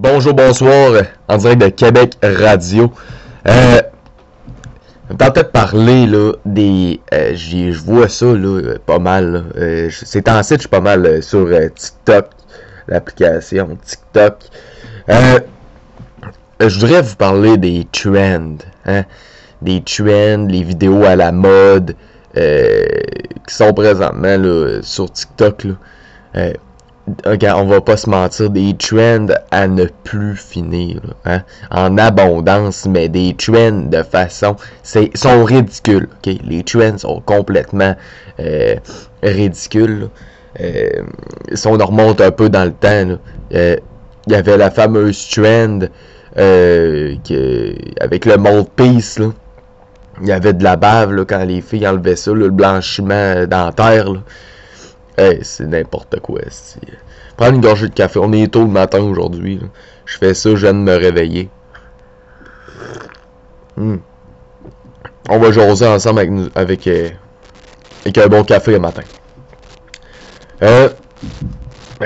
Bonjour, bonsoir, en direct de Québec Radio. Euh, peut-être parler là, des. Euh, je vois ça là, pas mal. là. Euh, je- ces temps-ci, je suis pas mal euh, sur euh, TikTok, l'application TikTok. Euh, je voudrais vous parler des trends. Hein? Des trends, les vidéos à la mode euh, qui sont présentement là, sur TikTok. Regarde, on va pas se mentir, des trends à ne plus finir, hein, en abondance, mais des trends de façon, c'est sont ridicules, ok, les trends sont complètement euh, ridicules. Euh, si on remonte un peu dans le temps, euh, il y avait la fameuse trend avec le piece, là, il y avait de la bave quand les filles enlevaient ça, le blanchiment dentaire. Hey, c'est n'importe quoi. Prendre une gorgée de café. On est tôt le matin aujourd'hui. Je fais ça, je viens de me réveiller. Hmm. On va jaser ensemble avec, nous- avec, euh, avec un bon café le matin. Euh,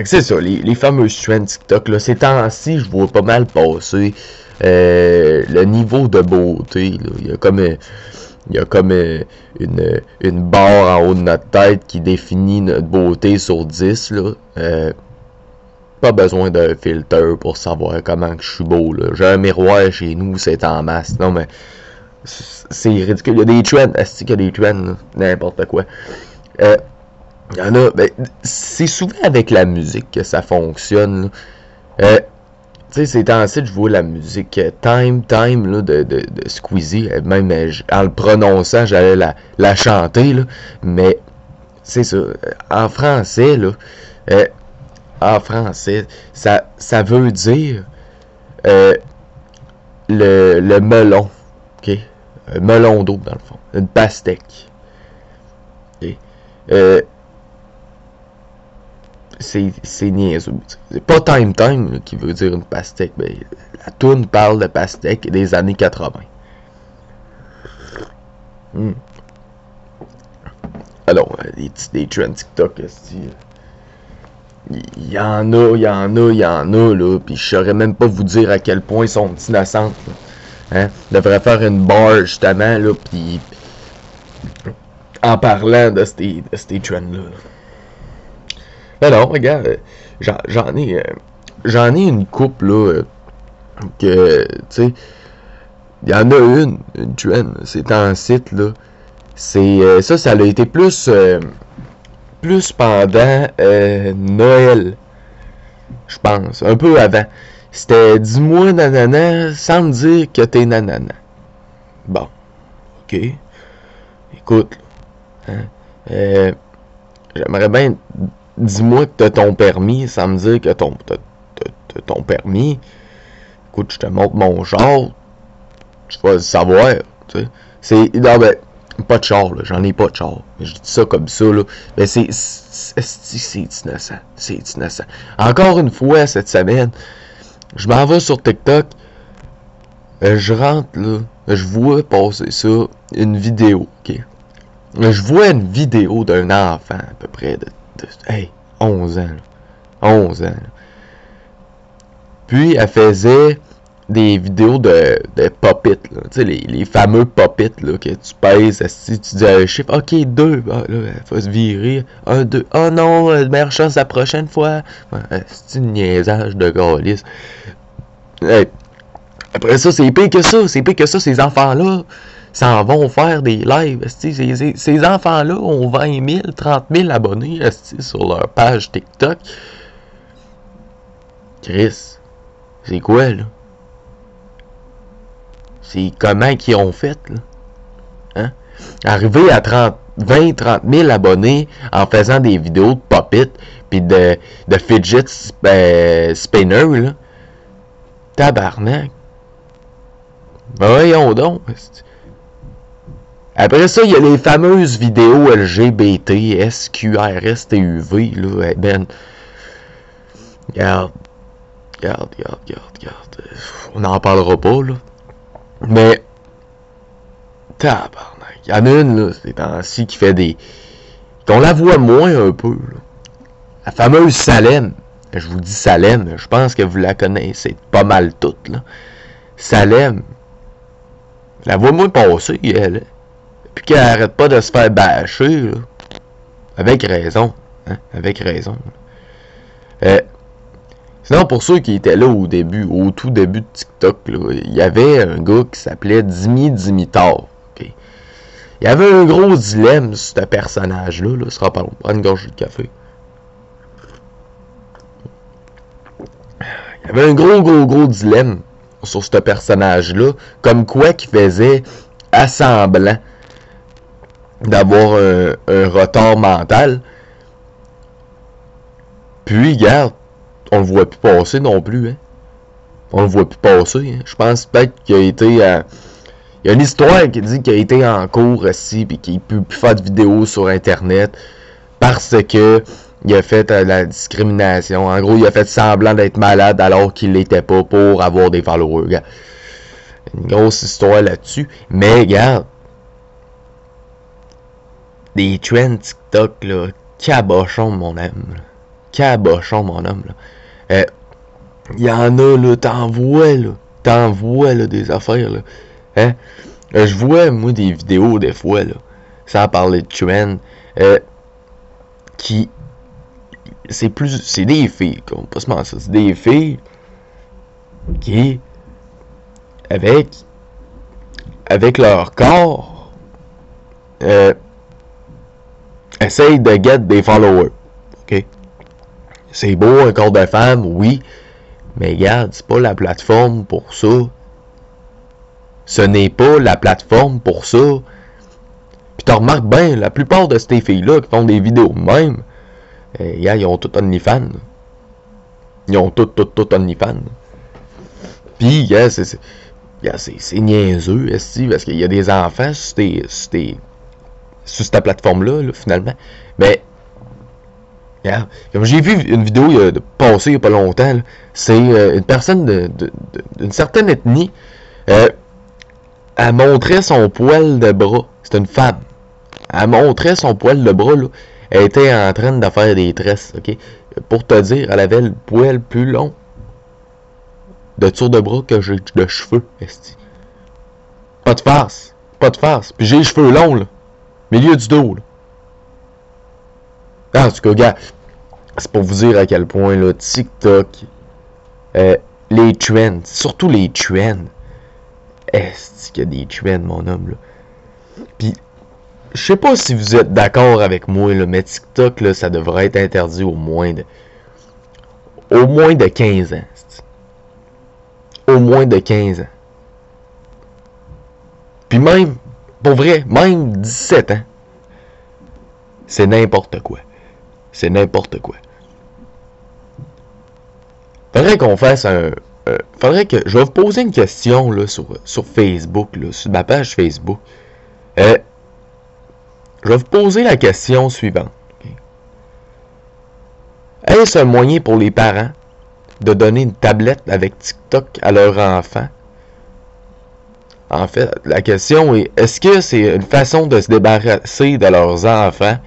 c'est ça, les, fameuses trends TikTok, là, ces temps-ci, je vois pas mal passer euh, le niveau de beauté. Il y a comme, il y a comme euh, une, une barre en haut de notre tête qui définit notre beauté sur 10. Là. Euh, pas besoin d'un filtre pour savoir comment que je suis beau. J'ai un miroir chez nous, c'est en masse. Non, mais c'est ridicule. Il y a des trends. Est-ce qu'il y a des trends? N'importe quoi. Euh, il y en a. Ben, c'est souvent avec la musique que ça fonctionne. Euh, tu sais, ces temps-ci, je vois la musique euh, Time, Time là, de, de, de Squeezie. euh, Même euh, en le prononçant, j'allais la, chanter. Là, mais c'est ça. En français, là, en français, ça, ça veut dire le, le melon. OK? Un melon d'eau, dans le fond. Une pastèque. C'est niaiseux. C'est pas Time Time là, qui veut dire une pastèque. mais la toune parle de pastèque des années 80. Hmm. Alors, euh, des, petits- des trends TikTok, euh, il y en a, il y en a, il y en a, là, puis je saurais même pas vous dire à quel point ils sont innocentes. là. Hein? Faire une barre, justement, là, puis en parlant de ces, de ces trends-là. Mais non, regarde, euh, j'en ai, euh, j'en ai une coupe, là, euh, que, tu sais, il y en a une, une trend, c'est en site, là. C'est, ça, ça a été plus, plus pendant Noël, je pense, un peu avant. C'était dis-moi nanana sans me dire que t'es nanana. Bon, ok. Écoute, hein, j'aimerais bien dis-moi que t'as ton permis sans me dire que ton t'as ton permis. Écoute, je te montre mon char, tu vas le savoir, tu sais. C'est non ben pas de char là, j'en ai pas de char. Je dis ça comme ça là, mais c'est c'est innocent, c'est innocent. Encore une fois cette semaine, je m'en vais sur TikTok, euh, je rentre là, je vois passer ça, une vidéo, ok? Je vois une vidéo d'un enfant à peu près de hey, 11 ans, là. 11 ans. Puis elle faisait des vidéos de, de. Tu sais, les, les fameux pop-it, là, que tu pèses, si tu dis un chiffre, ok, deux, ah, là, va se virer, un, deux, oh non, euh, meilleure chance la prochaine fois. C'est une niaisage de. Hey, après ça, c'est pire que ça, c'est pire que ça, ces enfants-là s'en vont faire des lives. Ces, enfants-là ont 20 000, 30 000 abonnés sur leur page TikTok. Chris, c'est quoi, là? C'est comment qu'ils ont fait, là? Hein? Arriver à 30, 20, 30 000 abonnés en faisant des vidéos de pop-it puis de, de fidget sp- euh, spinner, là. Tabarnak. Voyons donc. Après ça, il y a les fameuses vidéos LGBT, SQRS, TUV, là, eh ben. Regarde. Regarde, regarde, regarde. Euh, On n'en parlera pas, là. Mais. Tabarnak. Il y en a une, là, ces temps-ci, qui fait des. qu'on la voit moins un peu, là. La fameuse Salem. je vous dis Salem, je pense que vous la connaissez pas mal toutes, là. Salem, la voix moins passer, elle. Puis qu'elle arrête pas de se faire bâcher. Avec raison. Hein? Avec raison. Euh, sinon, pour ceux qui étaient là au début, au tout début de TikTok, il y avait un gars qui s'appelait Dimi Dimitar. Il y avait un gros dilemme sur ce personnage-là. Là. Sera pas. Prends une gorge de café. Il y avait un gros, gros, gros dilemme sur ce personnage-là. Comme quoi qui faisait assemblant d'avoir un, retard mental. Puis, regarde, on le voit plus passer non plus. Hein. On le voit plus passer. Hein. Je pense peut-être qu'il a été à il y a une histoire qui dit qu'il a été en cours aussi, puis qu'il peut plus faire de vidéos sur Internet parce que il a fait euh, la discrimination. En gros, il a fait semblant d'être malade alors qu'il l'était pas pour avoir des followers. Une grosse histoire là-dessus. Mais regarde, des trends TikTok, là, cabochon, mon homme. Cabochon, mon homme. Il euh, y en a, là, t'envoies, là. T'envoies, là, des affaires, là. Hein? Euh, je vois, moi, des vidéos, des fois, là, sans parler de trend, euh, qui. C'est plus. C'est des filles, qu'on pas se mentir. C'est des filles qui. Avec. Avec leur corps. Euh, essayent de get des followers. OK? C'est beau, un corps de femme, oui. Mais regarde, c'est pas la plateforme pour ça. Ce n'est pas la plateforme pour ça. Puis tu remarques bien, la plupart de ces filles-là qui font des vidéos même, eh, ils ont tout OnlyFans. Ils ont tout, tout, tout OnlyFans. Puis, yeah, c'est c'est niaiseux, parce qu'il y a des enfants sur, tes, sur, cette plateforme-là, finalement. Mais, comme j'ai vu une vidéo il n'y a pas longtemps, c'est euh, une personne d'une certaine ethnie euh, elle montrait son poil de bras. C'est une femme. Elle montrait son poil de bras, là. Elle était en train de faire des tresses, ok? Pour te dire, elle avait le poil plus long de tour de bras que j'ai de cheveux, esti. Pas de face. Pas de face. Puis j'ai les cheveux longs, là. Milieu du dos. Ah, en tout cas, gars, c'est pour vous dire à quel point, là, TikTok, euh, les trends, surtout les trends, est-ce qu'il y a des trends, mon homme, là? Puis, je sais pas si vous êtes d'accord avec moi, là, mais TikTok, là, ça devrait être interdit au moins de... Au moins de 15 ans. Au moins de 15 ans. Puis même, pour vrai, même 17 ans. C'est n'importe quoi. C'est n'importe quoi. Faudrait qu'on fasse un, euh, faudrait que. Je vais vous poser une question sur, Facebook, sur ma page Facebook. Euh, je vais vous poser la question suivante. Est-ce un moyen pour les parents de donner une tablette avec TikTok à leur enfant? En fait, la question est est-ce que c'est une façon de se débarrasser de leurs enfants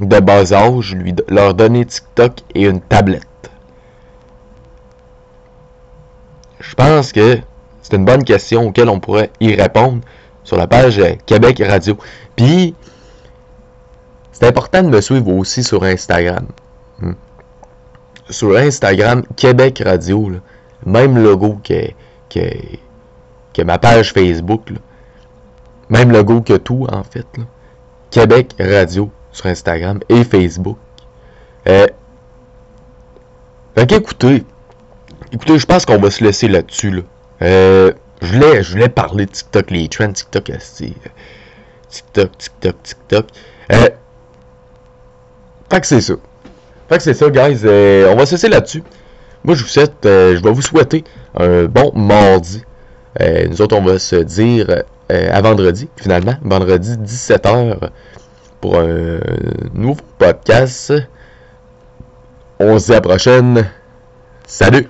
de bas âge, leur donner TikTok et une tablette? Je pense que c'est une bonne question auquel on pourrait y répondre sur la page euh, Québec Radio. Puis, c'est important de me suivre aussi sur Instagram. Hmm. Sur Instagram, Québec Radio, même logo que, ma page Facebook. Même logo que tout, en fait. Québec Radio sur Instagram et Facebook. Euh, fait qu'écoutez, Écoutez, je pense qu'on va se laisser là-dessus. Là. Euh, je, voulais, je parler de TikTok, les trends TikTok, TikTok, TikTok, TikTok. Euh, fait que c'est ça. Fait que c'est ça, guys. Euh, on va se laisser là-dessus. Moi, je vous souhaite, euh, je vais vous souhaiter un bon mardi. Euh, nous autres, on va se dire à vendredi, finalement. Vendredi, 17h, pour un nouveau podcast. On se dit à la prochaine. Salut!